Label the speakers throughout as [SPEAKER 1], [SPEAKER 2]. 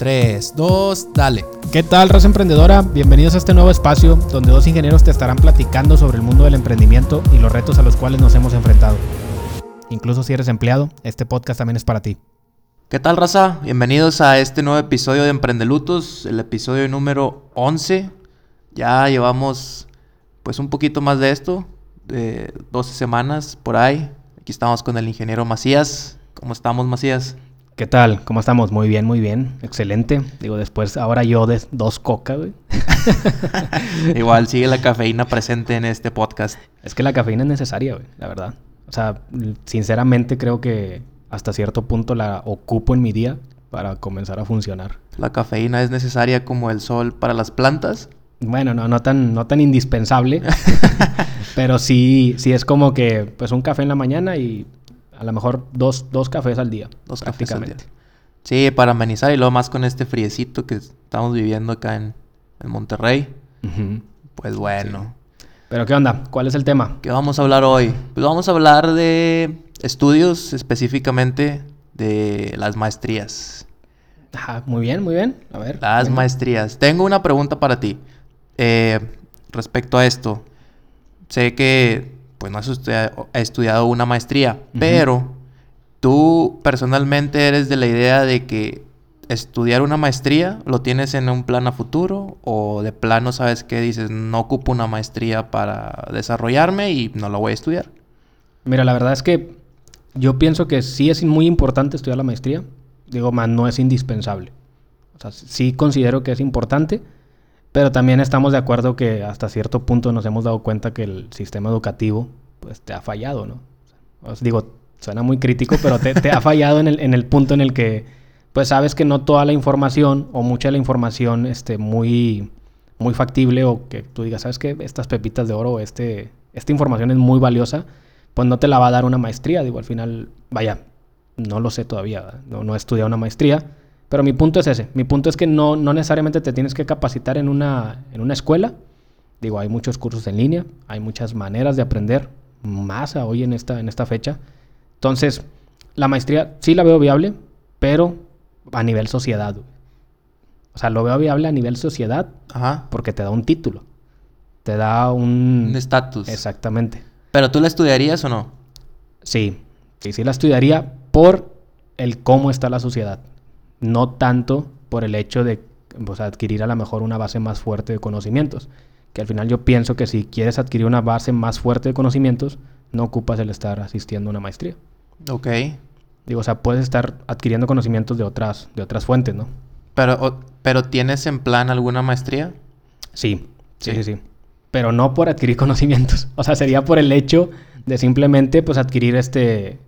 [SPEAKER 1] 3, 2, dale.
[SPEAKER 2] ¿Qué tal, raza emprendedora? Bienvenidos a este nuevo espacio donde dos ingenieros te estarán platicando sobre el mundo del emprendimiento y los retos a los cuales nos hemos enfrentado. Incluso si eres empleado, este podcast también es para ti.
[SPEAKER 1] ¿Qué tal, raza? Bienvenidos a este nuevo episodio de Emprendelutos, el episodio número 11. Ya llevamos pues un poquito más de esto, de 12 semanas por ahí. Aquí estamos con el ingeniero Macías. ¿Cómo estamos, Macías?
[SPEAKER 2] ¿Qué tal? ¿Cómo estamos? Muy bien, muy bien. Excelente. Digo, después, ahora yo de dos coca, güey.
[SPEAKER 1] Igual sigue la cafeína presente en este podcast.
[SPEAKER 2] Es que la cafeína es necesaria, güey, la verdad. O sea, sinceramente creo que hasta cierto punto la ocupo en mi día para comenzar a funcionar.
[SPEAKER 1] ¿La cafeína es necesaria como el sol para las plantas?
[SPEAKER 2] Bueno, no, no tan, no tan indispensable. pero sí, sí es como que, pues un café en la mañana y a lo mejor dos, dos cafés al día.
[SPEAKER 1] Dos prácticamente. Cafés al día. Sí, para amenizar y luego más con este friecito que estamos viviendo acá en, Monterrey. Pues bueno.
[SPEAKER 2] Pero ¿qué onda? ¿Cuál es el tema?
[SPEAKER 1] ¿Qué vamos a hablar hoy? Pues vamos a hablar de estudios específicamente de las maestrías.
[SPEAKER 2] Ajá, muy bien, muy bien. A ver.
[SPEAKER 1] Las maestrías. Tengo una pregunta para ti. Eh, respecto a esto. Sé que pues no has estudiado, una maestría, pero tú personalmente eres de la idea de que estudiar una maestría lo tienes en un plan a futuro o de plano sabes que dices no ocupo una maestría para desarrollarme y no lo voy a estudiar.
[SPEAKER 2] Mira, la verdad es que yo pienso que sí es muy importante estudiar la maestría, digo, más no es indispensable. O sea, sí considero que es importante, pero también estamos de acuerdo que hasta cierto punto nos hemos dado cuenta que el sistema educativo pues te ha fallado, ¿no? Os digo, suena muy crítico, pero te, ha fallado en el, en el, punto en el que pues sabes que no toda la información o mucha de la información este, muy, muy factible o que tú digas, ¿sabes qué? Estas pepitas de oro, este, esta información es muy valiosa, pues no te la va a dar una maestría. Digo, al final, vaya, no lo sé todavía, no, no he estudiado una maestría pero mi punto es ese. Mi punto es que no, no necesariamente te tienes que capacitar en una, en una escuela. Digo, hay muchos cursos en línea, hay muchas maneras de aprender, más hoy en esta, en esta fecha. Entonces, la maestría sí la veo viable, pero a nivel sociedad. O sea, lo veo viable a nivel sociedad porque te da un título. Te da un...
[SPEAKER 1] Un estatus.
[SPEAKER 2] Exactamente.
[SPEAKER 1] ¿Pero tú la estudiarías o no?
[SPEAKER 2] Sí, sí, sí la estudiaría por el cómo está la sociedad no tanto por el hecho de adquirir a lo mejor una base más fuerte de conocimientos. Que al final yo pienso que si quieres adquirir una base más fuerte de conocimientos, no ocupas el estar asistiendo a una maestría.
[SPEAKER 1] Ok.
[SPEAKER 2] Digo, o sea, puedes estar adquiriendo conocimientos de otras, de otras fuentes, ¿no?
[SPEAKER 1] Pero, pero ¿tienes en plan alguna maestría?
[SPEAKER 2] Sí, sí, sí, sí, Pero no por adquirir conocimientos. O sea, sería por el hecho de simplemente pues adquirir este,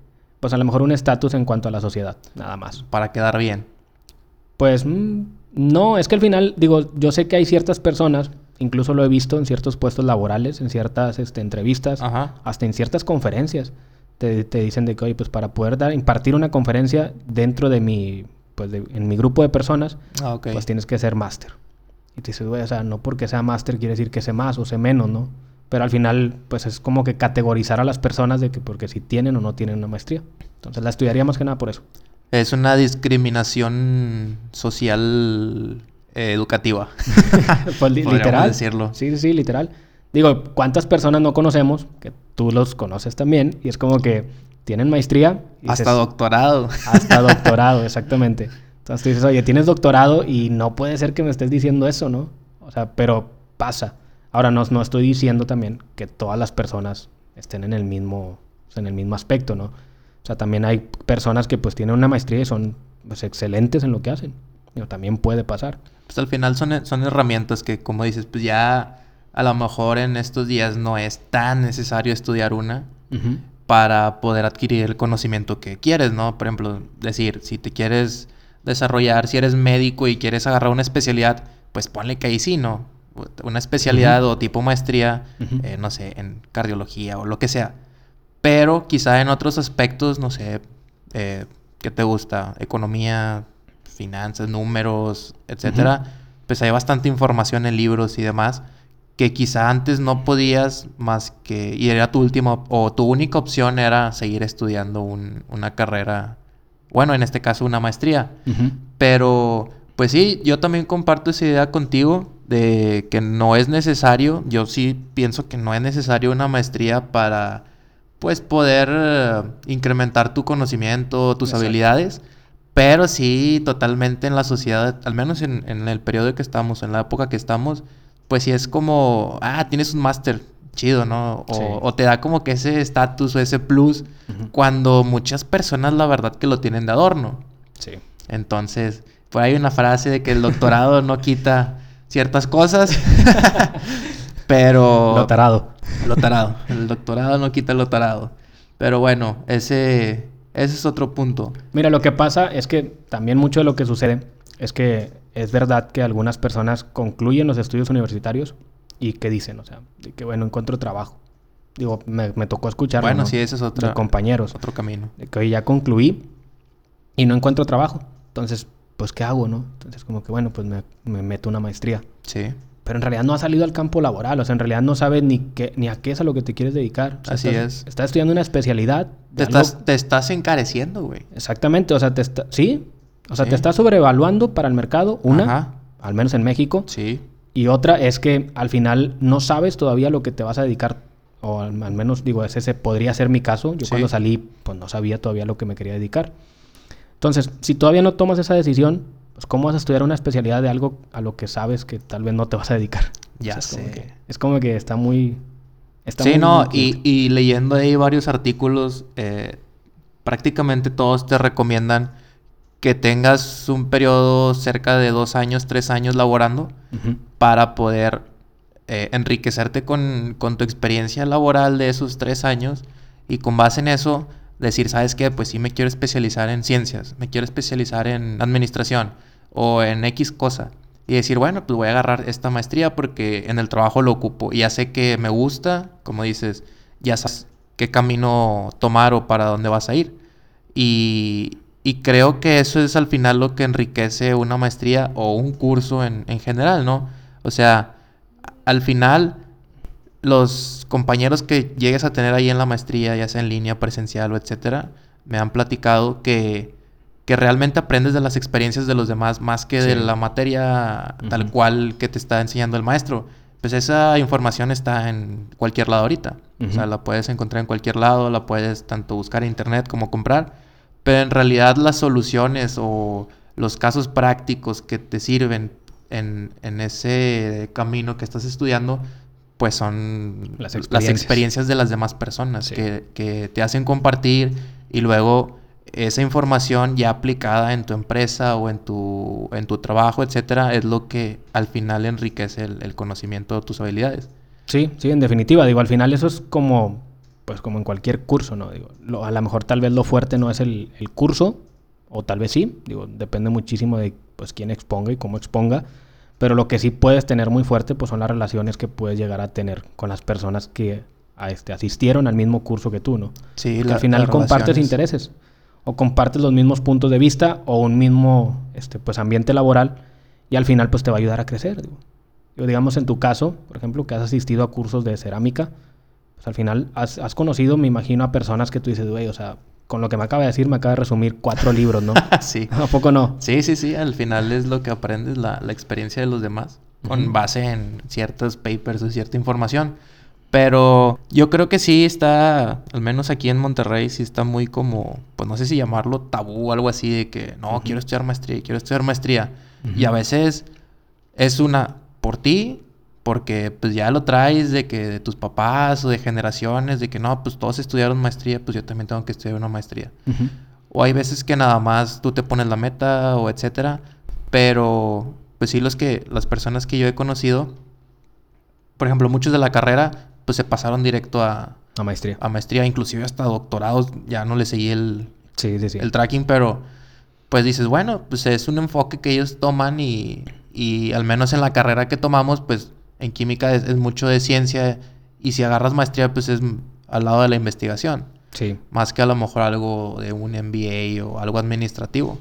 [SPEAKER 2] pues a lo mejor un estatus en cuanto a la sociedad, nada más.
[SPEAKER 1] Para quedar bien.
[SPEAKER 2] Pues mm, no, es que al final, digo, yo sé que hay ciertas personas, incluso lo he visto en ciertos puestos laborales, en ciertas este, entrevistas, hasta en ciertas conferencias. Te, dicen de que, oye, pues para poder dar, impartir una conferencia dentro de mi, pues en mi grupo de personas, ah, pues tienes que ser máster. Y te dices, güey, o sea, no porque sea máster quiere decir que sé más o sé menos, ¿no? Pero al final, pues es como que categorizar a las personas de que porque si tienen o no tienen una maestría. Entonces la estudiaría más que nada por eso.
[SPEAKER 1] Es una discriminación social eh, educativa.
[SPEAKER 2] pues, literal. decirlo. Sí, sí, literal. Digo, ¿cuántas personas no conocemos? Que tú los conoces también. Y es como que tienen maestría.
[SPEAKER 1] hasta doctorado.
[SPEAKER 2] Hasta doctorado, exactamente. Entonces tú dices, oye, tienes doctorado y no puede ser que me estés diciendo eso, ¿no? O sea, pero pasa. Ahora, no, no estoy diciendo también que todas las personas estén en el mismo, en el mismo aspecto, ¿no? O sea, también hay personas que pues tienen una maestría y son pues, excelentes en lo que hacen. Pero también puede pasar.
[SPEAKER 1] Pues al final son, son herramientas que, como dices, pues ya a lo mejor en estos días no es tan necesario estudiar una para poder adquirir el conocimiento que quieres, ¿no? Por ejemplo, decir, si te quieres desarrollar, si eres médico y quieres agarrar una especialidad, pues ponle que ahí sí, ¿no? Una especialidad o tipo maestría, eh, no sé, en cardiología o lo que sea. Pero quizá en otros aspectos, no sé, eh, ¿qué te gusta? Economía, finanzas, números, etcétera. Pues hay bastante información en libros y demás que quizá antes no podías más que... Y era tu última o tu única opción era seguir estudiando una carrera, bueno, en este caso una maestría. Pero Pues sí, yo también comparto esa idea contigo de que no es necesario, yo sí pienso que no es necesario una maestría para pues poder eh, incrementar tu conocimiento, tus habilidades, pero sí totalmente en la sociedad, al menos en, el periodo que estamos, en la época que estamos, pues sí es como, ah, tienes un máster, chido, ¿no? O, te da como que ese estatus o ese plus cuando muchas personas la verdad que lo tienen de adorno. Sí. Entonces, por ahí hay una frase de que el doctorado no quita ciertas cosas, pero...
[SPEAKER 2] Lo tarado.
[SPEAKER 1] Lo tarado. El doctorado no quita lo tarado. Pero bueno, ese, ese es otro punto.
[SPEAKER 2] Mira, lo que pasa es que también mucho de lo que sucede es que es verdad que algunas personas concluyen los estudios universitarios y que dicen, o sea, que bueno, encuentro trabajo. Digo, me, tocó escuchar
[SPEAKER 1] bueno, sí, ese es otro,
[SPEAKER 2] de compañeros.
[SPEAKER 1] Otro camino.
[SPEAKER 2] De que hoy ya concluí y no encuentro trabajo. Entonces, pues, ¿qué hago, no? Entonces, como que, bueno, pues me, meto una maestría.
[SPEAKER 1] Sí.
[SPEAKER 2] Pero en realidad no ha salido al campo laboral, o sea, en realidad no sabes ni, qué, ni a qué es a lo que te quieres dedicar.
[SPEAKER 1] Así
[SPEAKER 2] es. Estás estudiando una especialidad.
[SPEAKER 1] Te, estás, te estás encareciendo, güey.
[SPEAKER 2] Exactamente, o sea, te está, sí. O sea, te estás sobrevaluando para el mercado, una, al menos en México.
[SPEAKER 1] Sí.
[SPEAKER 2] Y otra es que al final no sabes todavía lo que te vas a dedicar. O al, menos, digo, ese podría ser mi caso. Yo cuando salí, pues no sabía todavía lo que me quería dedicar. Entonces, si todavía no tomas esa decisión, pues ¿cómo vas a estudiar una especialidad de algo a lo que sabes que tal vez no te vas a dedicar?
[SPEAKER 1] Ya
[SPEAKER 2] es
[SPEAKER 1] sé.
[SPEAKER 2] Como que, es como que está muy...
[SPEAKER 1] sí, no, y, leyendo ahí varios artículos, eh, prácticamente todos te recomiendan que tengas un periodo cerca de dos años, tres años laborando para poder eh, enriquecerte con, tu experiencia laboral de esos tres años y con base en eso decir, ¿sabes qué? Pues sí me quiero especializar en ciencias, me quiero especializar en administración o en X cosa. Y decir, bueno, pues voy a agarrar esta maestría porque en el trabajo lo ocupo y ya sé que me gusta, como dices, ya sabes qué camino tomar o para dónde vas a ir. Y, y creo que eso es al final lo que enriquece una maestría o un curso en, general, ¿no? O sea, al final los compañeros que llegues a tener ahí en la maestría, ya sea en línea, presencial o etcétera, me han platicado que, que realmente aprendes de las experiencias de los demás más que de la materia tal cual que te está enseñando el maestro. Pues esa información está en cualquier lado ahorita. O sea, la puedes encontrar en cualquier lado, la puedes tanto buscar en internet como comprar. Pero en realidad las soluciones o los casos prácticos que te sirven en, ese camino que estás estudiando, pues son las experiencias, de las demás personas que, te hacen compartir y luego esa información ya aplicada en tu empresa o en tu, en tu trabajo, etcétera, es lo que al final enriquece el, el conocimiento de tus habilidades.
[SPEAKER 2] Sí, sí, en definitiva. Digo, al final eso es como pues como en cualquier curso, ¿no? Digo, a lo mejor tal vez lo fuerte no es el, curso, o tal vez sí, digo, depende muchísimo de pues quién exponga y cómo exponga, pero lo que sí puedes tener muy fuerte pues son las relaciones que puedes llegar a tener con las personas que a este, asistieron al mismo curso que tú, ¿no?
[SPEAKER 1] Sí,
[SPEAKER 2] al final compartes intereses o compartes los mismos puntos de vista o un mismo este, pues ambiente laboral y al final pues te va a ayudar a crecer, digo. Yo, digamos en tu caso, por ejemplo, que has asistido a cursos de cerámica, pues, al final has, conocido, me imagino, a personas que tú dices, güey, o sea, con lo que me acaba de decir, me acaba de resumir cuatro libros, ¿no?
[SPEAKER 1] sí.
[SPEAKER 2] ¿A poco no?
[SPEAKER 1] Sí, sí, sí. Al final es lo que aprendes, la, experiencia de los demás, con base en ciertos papers o cierta información. Pero yo creo que sí está, al menos aquí en Monterrey, sí está muy como, pues no sé si llamarlo tabú o algo así, de que no, quiero estudiar maestría, quiero estudiar maestría. Y a veces es una, por ti, porque pues ya lo traes de que de tus papás o de generaciones, de que no, pues todos estudiaron maestría, pues yo también tengo que estudiar una maestría. O hay veces que nada más tú te pones la meta o etcétera, pero pues sí los que las personas que yo he conocido, por ejemplo, muchos de la carrera pues se pasaron directo a
[SPEAKER 2] a maestría.
[SPEAKER 1] A maestría, inclusive hasta doctorados, ya no le seguí el
[SPEAKER 2] sí, sí, sí.
[SPEAKER 1] el tracking, pero pues dices, bueno, pues es un enfoque que ellos toman y y al menos en la carrera que tomamos, pues en química es, mucho de ciencia y si agarras maestría, pues es al lado de la investigación.
[SPEAKER 2] Sí.
[SPEAKER 1] Más que a lo mejor algo de un MBA o algo administrativo.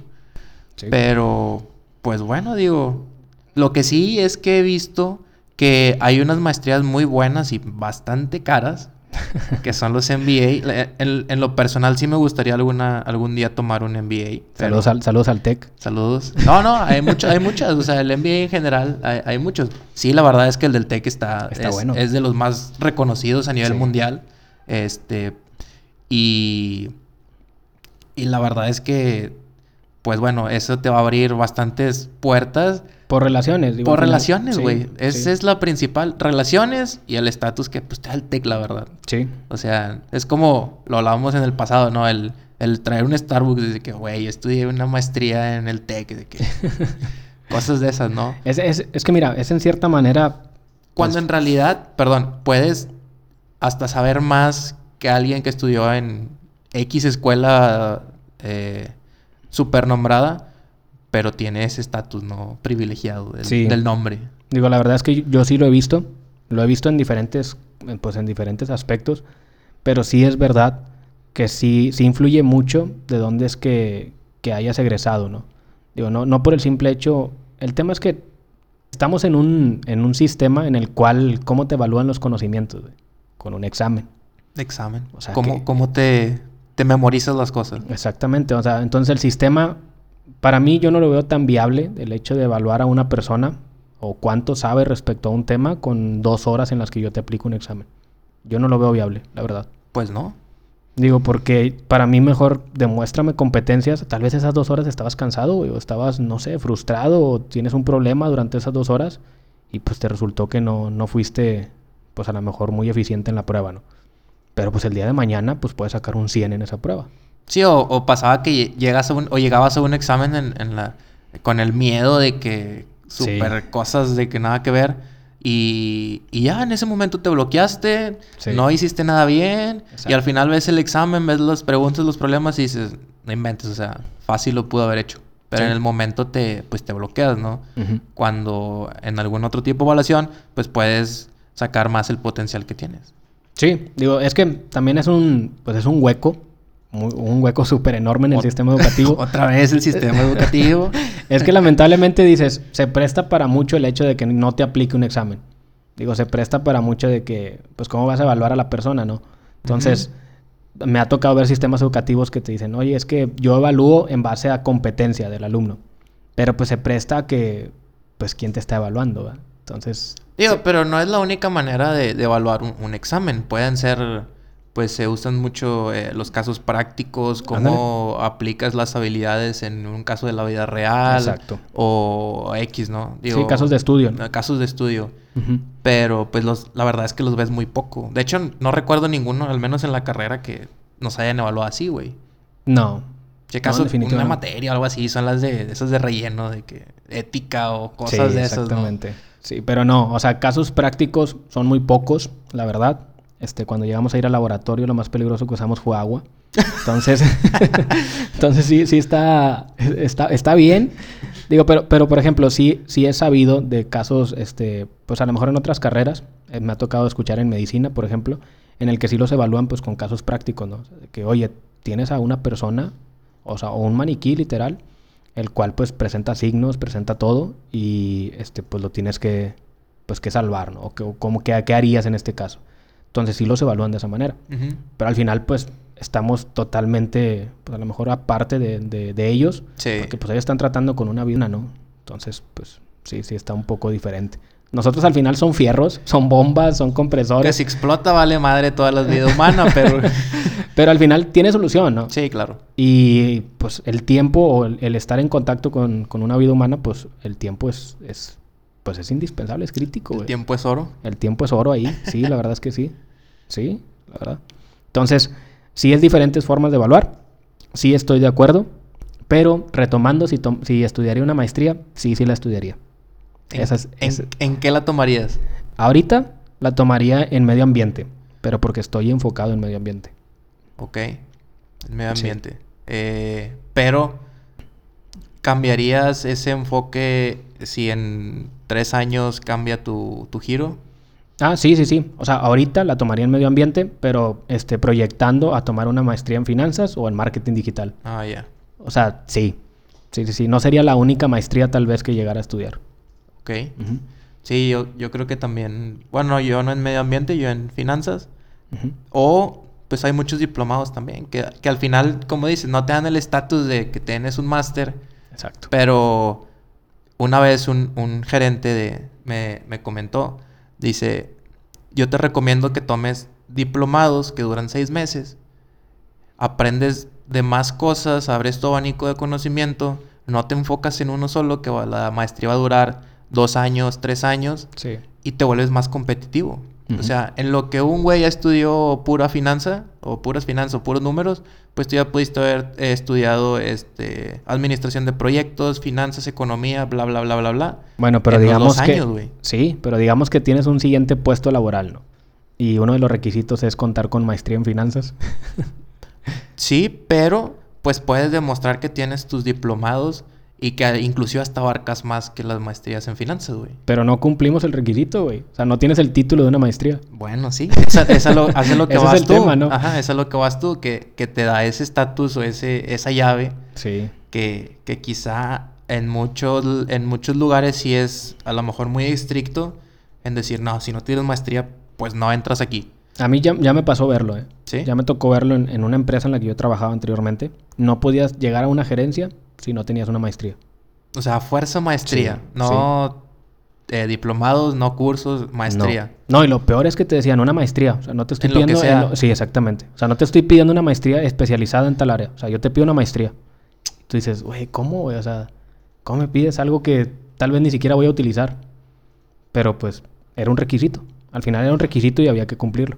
[SPEAKER 1] Pero, pues bueno, digo, lo que sí es que he visto que hay unas maestrías muy buenas y bastante caras que son los MBA. En, lo personal sí me gustaría alguna, algún día tomar un MBA.
[SPEAKER 2] Saludos, al, saludos al TEC.
[SPEAKER 1] Saludos. No, no, hay, mucho, hay muchas. O sea, el MBA en general hay, muchos. Sí, la verdad es que el del TEC está, está es, bueno. es de los más reconocidos a nivel mundial. Este, y, y la verdad es que, pues bueno, eso te va a abrir bastantes puertas
[SPEAKER 2] por relaciones,
[SPEAKER 1] digo. Por relaciones, güey. Esa es la principal. Relaciones y el estatus que pues te da el TEC, la verdad.
[SPEAKER 2] Sí.
[SPEAKER 1] O sea, es como lo hablábamos en el pasado, ¿no? El, el traer un Starbucks de que, güey, estudié una maestría en el TEC, de que... cosas de esas, ¿no?
[SPEAKER 2] Es, es, es, que mira, es en cierta manera...
[SPEAKER 1] Cuando pues en realidad, perdón, puedes hasta saber más que alguien que estudió en X escuela eh, super nombrada pero tiene ese estatus no privilegiado del, nombre.
[SPEAKER 2] Digo, la verdad es que yo sí lo he visto, lo he visto en diferentes, pues en diferentes aspectos, pero sí es verdad que sí, sí influye mucho de dónde es que, que hayas egresado, ¿no? Digo, no, no por el simple hecho, el tema es que estamos en un, en un sistema en el cual, ¿cómo te evalúan los conocimientos? Con un examen.
[SPEAKER 1] Examen. O sea, ¿Cómo, ¿cómo te, te memorizas las cosas?
[SPEAKER 2] Exactamente, o sea, entonces el sistema para mí yo no lo veo tan viable el hecho de evaluar a una persona o cuánto sabe respecto a un tema con dos horas en las que yo te aplico un examen. Yo no lo veo viable, la verdad.
[SPEAKER 1] Pues no.
[SPEAKER 2] Digo, porque para mí mejor demuéstrame competencias. Tal vez esas dos horas estabas cansado o estabas, no sé, frustrado o tienes un problema durante esas dos horas y pues te resultó que no, no fuiste, pues a lo mejor muy eficiente en la prueba, ¿no? Pero pues el día de mañana, pues puedes sacar un 100 en esa prueba.
[SPEAKER 1] Sí, o, pasaba que llegas a un, o llegabas a un examen en, la, con el miedo de que super cosas de que nada que ver. Y, ya en ese momento te bloqueaste, no hiciste nada bien. Y al final ves el examen, ves las preguntas, los problemas y dices, no inventes, o sea, fácil lo pudo haber hecho. Pero en el momento te, pues te bloqueas, ¿no? Cuando en algún otro tipo de evaluación, pues puedes sacar más el potencial que tienes.
[SPEAKER 2] Sí, digo, es que también es un, pues es un hueco un hueco súper enorme en el sistema educativo.
[SPEAKER 1] Otra vez el sistema educativo.
[SPEAKER 2] es que lamentablemente dices, se presta para mucho el hecho de que no te aplique un examen. Digo, se presta para mucho de que, pues, ¿cómo vas a evaluar a la persona, no? Entonces, me ha tocado ver sistemas educativos que te dicen, oye, es que yo evalúo en base a competencia del alumno. Pero pues se presta a que, pues, ¿quién te está evaluando? Entonces...
[SPEAKER 1] Digo, pero no es la única manera de, evaluar un examen. Pueden ser pues se usan mucho eh, los casos prácticos, cómo aplicas las habilidades en un caso de la vida real. Exacto. O X, ¿no?
[SPEAKER 2] sí, casos de estudio.
[SPEAKER 1] Casos de estudio. Pero pues los, la verdad es que los ves muy poco. De hecho, no recuerdo ninguno, al menos en la carrera, que nos hayan evaluado así, güey.
[SPEAKER 2] No.
[SPEAKER 1] ¿Qué caso? una materia o algo así, son las de, esas de relleno, de que ética o cosas de esas. Exactamente.
[SPEAKER 2] Sí, pero no, o sea, casos prácticos son muy pocos, la verdad. Este, cuando llegamos a ir al laboratorio, lo más peligroso que usamos fue agua. Entonces, entonces sí, sí está, está, está bien. Digo, pero, pero por ejemplo, sí, sí he sabido de casos, este, pues a lo mejor en otras carreras, eh, me ha tocado escuchar en medicina, por ejemplo, en el que sí los evalúan pues con casos prácticos, ¿no? Que, oye, tienes a una persona, o sea, o un maniquí literal, el cual pues presenta signos, presenta todo, y este, pues lo tienes que, pues que salvar, ¿no? O, que, como que, ¿qué harías en este caso? Entonces sí los evalúan de esa manera. Pero al final, pues, estamos totalmente, pues a lo mejor aparte de, de, ellos. Sí. Porque pues ellos están tratando con una vida, ¿no? Entonces, pues, sí, sí está un poco diferente. Nosotros al final son fierros, son bombas, son compresores.
[SPEAKER 1] Que si explota vale madre toda la vida humana, pero...
[SPEAKER 2] pero al final tiene solución, ¿no?
[SPEAKER 1] Sí, claro.
[SPEAKER 2] Y pues el tiempo o el, estar en contacto con, con, una vida humana, pues el tiempo es, es pues es indispensable, es crítico.
[SPEAKER 1] ¿El tiempo es oro?
[SPEAKER 2] El tiempo es oro ahí, sí, la verdad es que sí. Sí, la verdad. Entonces, sí es diferentes formas de evaluar, sí estoy de acuerdo, pero retomando, si, si estudiaría una maestría, sí, sí la estudiaría.
[SPEAKER 1] ¿En, ¿En, qué la tomarías?
[SPEAKER 2] Ahorita la tomaría en medio ambiente, pero porque estoy enfocado en medio ambiente.
[SPEAKER 1] Ok, en medio ambiente. Eh, pero, ¿cambiarías ese enfoque si en tres años cambia tu, tu giro?
[SPEAKER 2] Ah, sí, sí, sí. O sea, ahorita la tomaría en medio ambiente, pero este, proyectando a tomar una maestría en finanzas o en marketing digital.
[SPEAKER 1] Ah, ya.
[SPEAKER 2] O sea, sí. Sí, sí, sí. No sería la única maestría tal vez que llegara a estudiar.
[SPEAKER 1] Ok. Sí, yo, yo creo que también... Bueno, yo no en medio ambiente, yo en finanzas. O pues hay muchos diplomados también, que, que, al final, como dices, no te dan el estatus de que tienes un máster.
[SPEAKER 2] Exacto.
[SPEAKER 1] Pero una vez un, un gerente de, me, me, comentó, dice, yo te recomiendo que tomes diplomados que duran seis meses, aprendes de más cosas, abres tu abanico de conocimiento, no te enfocas en uno solo, que la maestría va a durar dos años, tres años,
[SPEAKER 2] sí.
[SPEAKER 1] y te vuelves más competitivo. O sea, en lo que un güey ya estudió pura finanza, o puras finanzas, o puros números, pues tú ya pudiste haber eh, estudiado este, administración de proyectos, finanzas, economía, bla, bla, bla, bla, bla.
[SPEAKER 2] Bueno, pero digamos que... sí, pero digamos que tienes un siguiente puesto laboral, ¿no? Y uno de los requisitos es contar con maestría en finanzas.
[SPEAKER 1] sí, pero pues puedes demostrar que tienes tus diplomados y que inclusive hasta abarcas más que las maestrías en finanzas, güey.
[SPEAKER 2] Pero no cumplimos el requisito, güey. O sea, no tienes el título de una maestría.
[SPEAKER 1] Bueno, sí. Esa, esa lo, hace lo que vas es el tú. Tema, ¿no? Ajá, eso es lo que vas tú, que, que te da ese estatus o ese, esa llave.
[SPEAKER 2] Sí.
[SPEAKER 1] Que, que quizá en muchos, en muchos lugares sí es a lo mejor muy estricto en decir, no, si no tienes maestría, pues no entras aquí.
[SPEAKER 2] A mí ya, ya me pasó verlo, ¿eh? Sí. Ya me tocó verlo en, en, una empresa en la que yo trabajaba anteriormente. No podías llegar a una gerencia si no tenías una maestría.
[SPEAKER 1] O sea, fuerza maestría, no eh, diplomados, no cursos, maestría.
[SPEAKER 2] No. y lo peor es que te decían una maestría, o sea, no te estoy pidiendo sí, exactamente. O sea, no te estoy pidiendo una maestría especializada en tal área, o sea, yo te pido una maestría. Tú dices, güey, ¿cómo, güey? O sea, ¿cómo me pides algo que tal vez ni siquiera voy a utilizar? Pero pues era un requisito. Al final era un requisito y había que cumplirlo.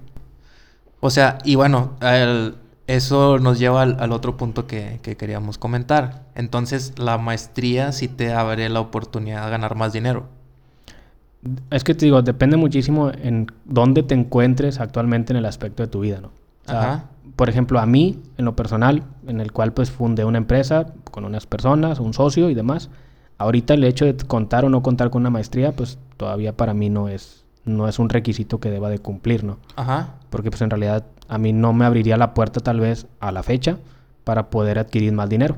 [SPEAKER 1] O sea, y bueno, el, eso nos lleva al, otro punto que, queríamos comentar. Entonces, la maestría sí te abre la oportunidad de ganar más dinero.
[SPEAKER 2] Es que te digo, depende muchísimo en dónde te encuentres actualmente en el aspecto de tu vida, ¿no? Ajá. Por ejemplo, a mí, en lo personal, en el cual pues fundé una empresa con unas personas, un socio y demás. Ahorita el hecho de contar o no contar con una maestría, pues todavía para mí no es, no es un requisito que deba de cumplir, ¿no?
[SPEAKER 1] Ajá.
[SPEAKER 2] Porque pues en realidad a mí no me abriría la puerta tal vez a la fecha para poder adquirir más dinero.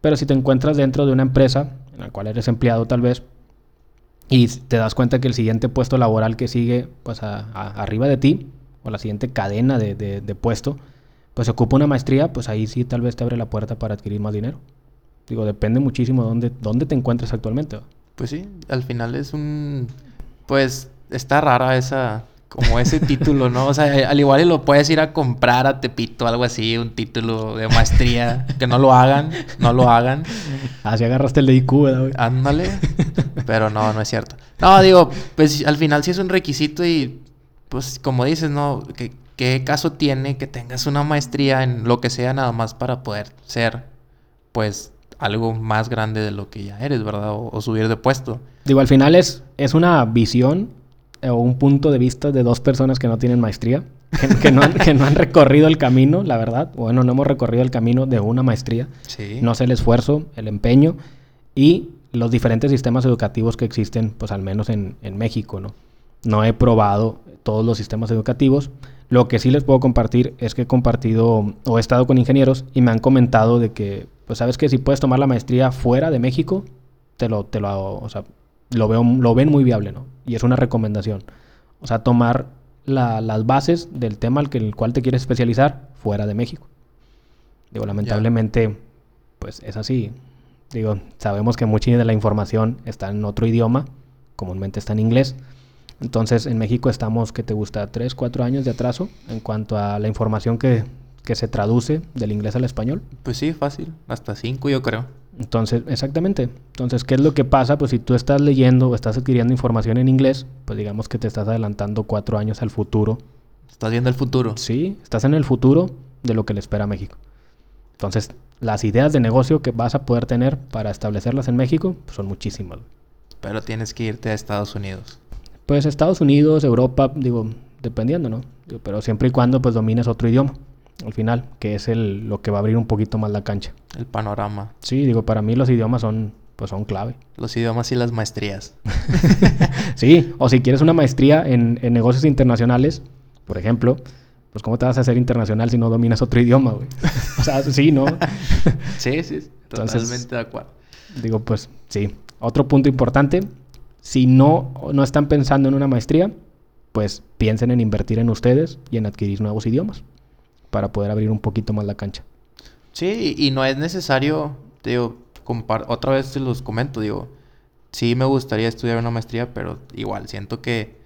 [SPEAKER 2] Pero si te encuentras dentro de una empresa en la cual eres empleado tal vez y te das cuenta que el siguiente puesto laboral que sigue pues arriba de ti o la siguiente cadena de, de, puesto pues ocupa una maestría, pues ahí sí tal vez te abre la puerta para adquirir más dinero. Digo, depende muchísimo de dónde, dónde te encuentres actualmente.
[SPEAKER 1] Pues sí, al final es un... Pues está rara esa como ese título, ¿no? O sea, al igual y lo puedes ir a comprar a Tepito, algo así, un título de maestría. que no lo hagan, no lo hagan.
[SPEAKER 2] Así agarraste el de IQ, ¿verdad,
[SPEAKER 1] Ándale. Pero no, no es cierto. No, digo, pues al final sí es un requisito y, pues como dices, ¿no? ¿Qué, qué caso tiene que tengas una maestría en lo que sea nada más para poder ser, pues, algo más grande de lo que ya eres, ¿verdad? O, o subir de puesto.
[SPEAKER 2] Digo, al final es, es una visión o un punto de vista de dos personas que no tienen maestría, que, no, han, recorrido el camino, la verdad. Bueno, no hemos recorrido el camino de una maestría. No sé el esfuerzo, el empeño y los diferentes sistemas educativos que existen, pues al menos en, en México, ¿no? No he probado todos los sistemas educativos. Lo que sí les puedo compartir es que he compartido o he estado con ingenieros y me han comentado de que, pues sabes que si puedes tomar la maestría fuera de México, te lo, te lo, o sea, lo, veo, lo ven muy viable, ¿no? Y es una recomendación. O sea, tomar las bases del tema al que, el cual te quieres especializar fuera de México. Digo, lamentablemente, pues es así. Digo, sabemos que mucha de la información está en otro idioma, comúnmente está en inglés. Entonces, en México estamos, ¿qué te gusta? ¿Tres, cuatro años de atraso en cuanto a la información que, que se traduce del inglés al español?
[SPEAKER 1] Pues sí, fácil. Hasta cinco, yo creo.
[SPEAKER 2] Entonces, exactamente. Entonces, ¿qué es lo que pasa? Pues si tú estás leyendo o estás adquiriendo información en inglés, pues digamos que te estás adelantando cuatro años al futuro.
[SPEAKER 1] Estás viendo el futuro.
[SPEAKER 2] Sí, estás en el futuro de lo que le espera a México. Entonces, las ideas de negocio que vas a poder tener para establecerlas en México pues son muchísimas.
[SPEAKER 1] Pero tienes que irte a Estados Unidos.
[SPEAKER 2] Pues Estados Unidos, Europa, digo, dependiendo, ¿no? pero siempre y cuando pues domines otro idioma al final, que es el, lo que va a abrir un poquito más la cancha.
[SPEAKER 1] El panorama.
[SPEAKER 2] Sí, digo, para mí los idiomas son, pues son clave.
[SPEAKER 1] Los idiomas y las maestrías.
[SPEAKER 2] sí, o si quieres una maestría en, negocios internacionales, por ejemplo, pues ¿cómo te vas a hacer internacional si no dominas otro idioma, güey? o sea, sí, ¿no?
[SPEAKER 1] sí, sí, totalmente de acuerdo.
[SPEAKER 2] Digo, pues sí. Otro punto importante, si no, no están pensando en una maestría, pues piensen en invertir en ustedes y en adquirir nuevos idiomas para poder abrir un poquito más la cancha.
[SPEAKER 1] Sí, y no es necesario, digo, otra vez se los comento, digo, sí me gustaría estudiar una maestría, pero igual siento que,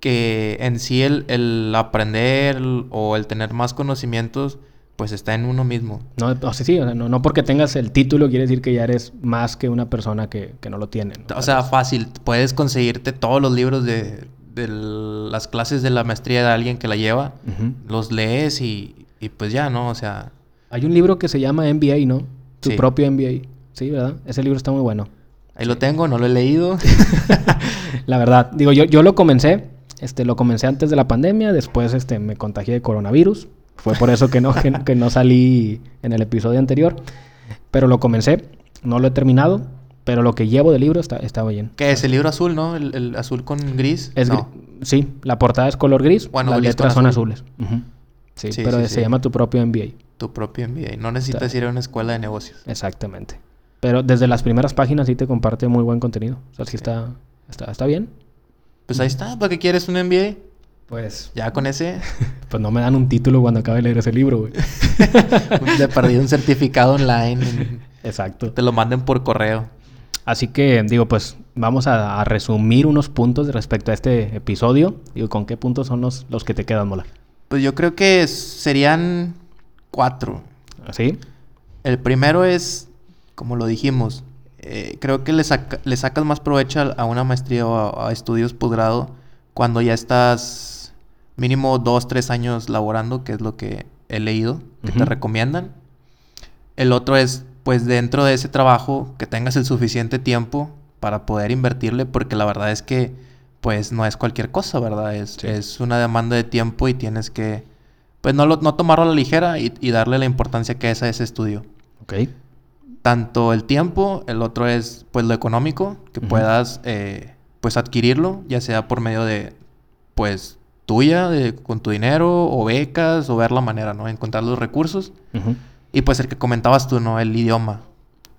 [SPEAKER 1] que en sí el, el aprender o el tener más conocimientos, pues está en uno mismo.
[SPEAKER 2] No, o sea, sí, no, no, porque tengas el título quiere decir que ya eres más que una persona que, que no lo tiene.
[SPEAKER 1] O sea, fácil, puedes conseguirte todos los libros de, de las clases de la maestría de alguien que la lleva, los lees y, y, pues ya, ¿no? O sea...
[SPEAKER 2] Hay un libro que se llama MBA, ¿no? Tu propio MBA. Sí, ¿verdad? Ese libro está muy bueno.
[SPEAKER 1] Ahí lo tengo, no lo he leído.
[SPEAKER 2] la verdad, digo, yo, yo lo comencé, este, lo comencé antes de la pandemia, después este, me contagié de coronavirus. Fue por eso que no, que, no salí en el episodio anterior. Pero lo comencé, no lo he terminado, pero lo que llevo del libro está, está bien.
[SPEAKER 1] ¿Qué es el libro azul, no? El, azul con gris.
[SPEAKER 2] Es sí, la portada es color gris, bueno, las letras son azules. Sí, pero se llama tu propio MBA.
[SPEAKER 1] Tu propio MBA. No necesitas ir a una escuela de negocios.
[SPEAKER 2] Exactamente. Pero desde las primeras páginas sí te comparte muy buen contenido. O sea, sí está, está, está bien.
[SPEAKER 1] Pues ahí está. ¿Para qué quieres un MBA?
[SPEAKER 2] Pues.
[SPEAKER 1] Ya con ese.
[SPEAKER 2] Pues no me dan un título cuando acabe de leer ese libro, güey.
[SPEAKER 1] Le perdí un certificado online.
[SPEAKER 2] Exacto.
[SPEAKER 1] Te lo manden por correo.
[SPEAKER 2] Así que, digo, pues vamos a, resumir unos puntos respecto a este episodio. Digo, ¿con qué puntos son los, los que te quedan, Mola?
[SPEAKER 1] Pues yo creo que serían cuatro.
[SPEAKER 2] ¿Sí?
[SPEAKER 1] El primero es, como lo dijimos, eh, creo que le, le, sacas más provecho a, una maestría o a, estudios posgrado cuando ya estás mínimo dos, tres años laborando, que es lo que he leído, que te recomiendan. El otro es, pues dentro de ese trabajo, que tengas el suficiente tiempo para poder invertirle, porque la verdad es que, pues no es cualquier cosa, ¿verdad? Es, es una demanda de tiempo y tienes que pues no, no tomarlo a la ligera y, darle la importancia que es a ese estudio.
[SPEAKER 2] Ok.
[SPEAKER 1] Tanto el tiempo, el otro es pues lo económico, que puedas eh, pues adquirirlo, ya sea por medio de pues tuya, de, con tu dinero, o becas, o ver la manera, ¿no? Encontrar los recursos. Y pues el que comentabas tú, ¿no? El idioma.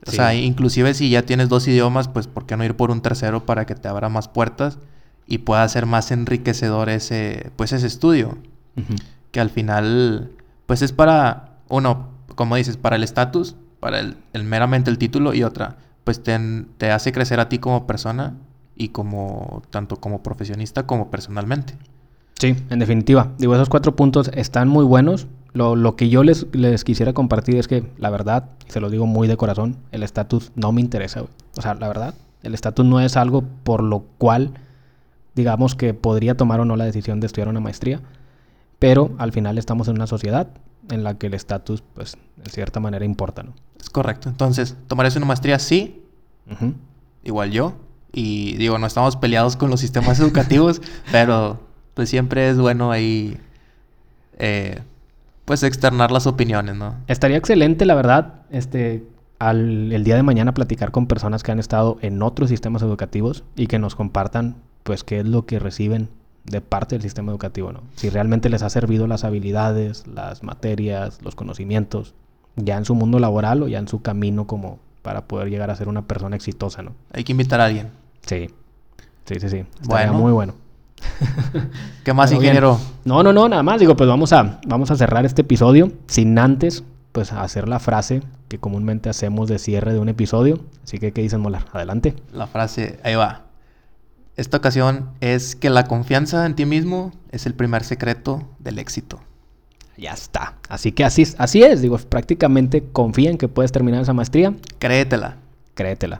[SPEAKER 1] O sea, inclusive si ya tienes dos idiomas, pues ¿por qué no ir por un tercero para que te abra más puertas y pueda ser más enriquecedor ese, pues ese estudio? que al final, pues es para, uno, como dices, para el estatus, para el, meramente el título y otra, pues te, te hace crecer a ti como persona y como, tanto como profesionista como personalmente.
[SPEAKER 2] Sí, en definitiva. Digo, esos cuatro puntos están muy buenos. Lo, lo, que yo les, les quisiera compartir es que, la verdad, y se lo digo muy de corazón, el estatus no me interesa. O sea, la verdad, el estatus no es algo por lo cual, digamos, que podría tomar o no la decisión de estudiar una maestría. Pero al final estamos en una sociedad en la que el estatus, pues, de cierta manera importa, ¿no?
[SPEAKER 1] Es correcto. Entonces, ¿tomarás una maestría? Sí. Igual yo. Y digo, no estamos peleados con los sistemas educativos, pero pues siempre es bueno ahí, eh, pues, externar las opiniones, ¿no?
[SPEAKER 2] Estaría excelente, la verdad, este, al el día de mañana platicar con personas que han estado en otros sistemas educativos y que nos compartan, pues, qué es lo que reciben de parte del sistema educativo, ¿no? Si realmente les ha servido las habilidades, las materias, los conocimientos, ya en su mundo laboral o ya en su camino como para poder llegar a ser una persona exitosa, ¿no?
[SPEAKER 1] Hay que invitar a alguien.
[SPEAKER 2] Sí. Sí, sí, sí. Estaría muy bueno.
[SPEAKER 1] ¿Qué más, ingeniero?
[SPEAKER 2] No, no, no, nada más. Digo, pues vamos a, vamos a cerrar este episodio sin antes, pues, hacer la frase que comúnmente hacemos de cierre de un episodio. Así que, ¿qué dicen, Molar? Adelante.
[SPEAKER 1] La frase, ahí va. Esta ocasión es que la confianza en ti mismo es el primer secreto del éxito.
[SPEAKER 2] Ya está. Así que así, así es. Digo, prácticamente confía en que puedes terminar esa maestría.
[SPEAKER 1] Créetela.
[SPEAKER 2] Créetela.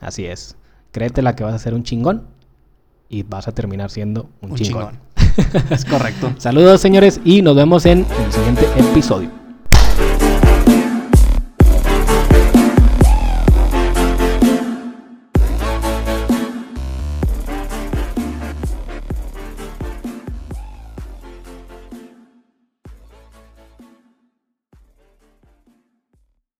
[SPEAKER 2] Así es. Créetela que vas a ser un chingón y vas a terminar siendo un, chingón.
[SPEAKER 1] chingón. es correcto.
[SPEAKER 2] Saludos, señores, y nos vemos en el siguiente episodio.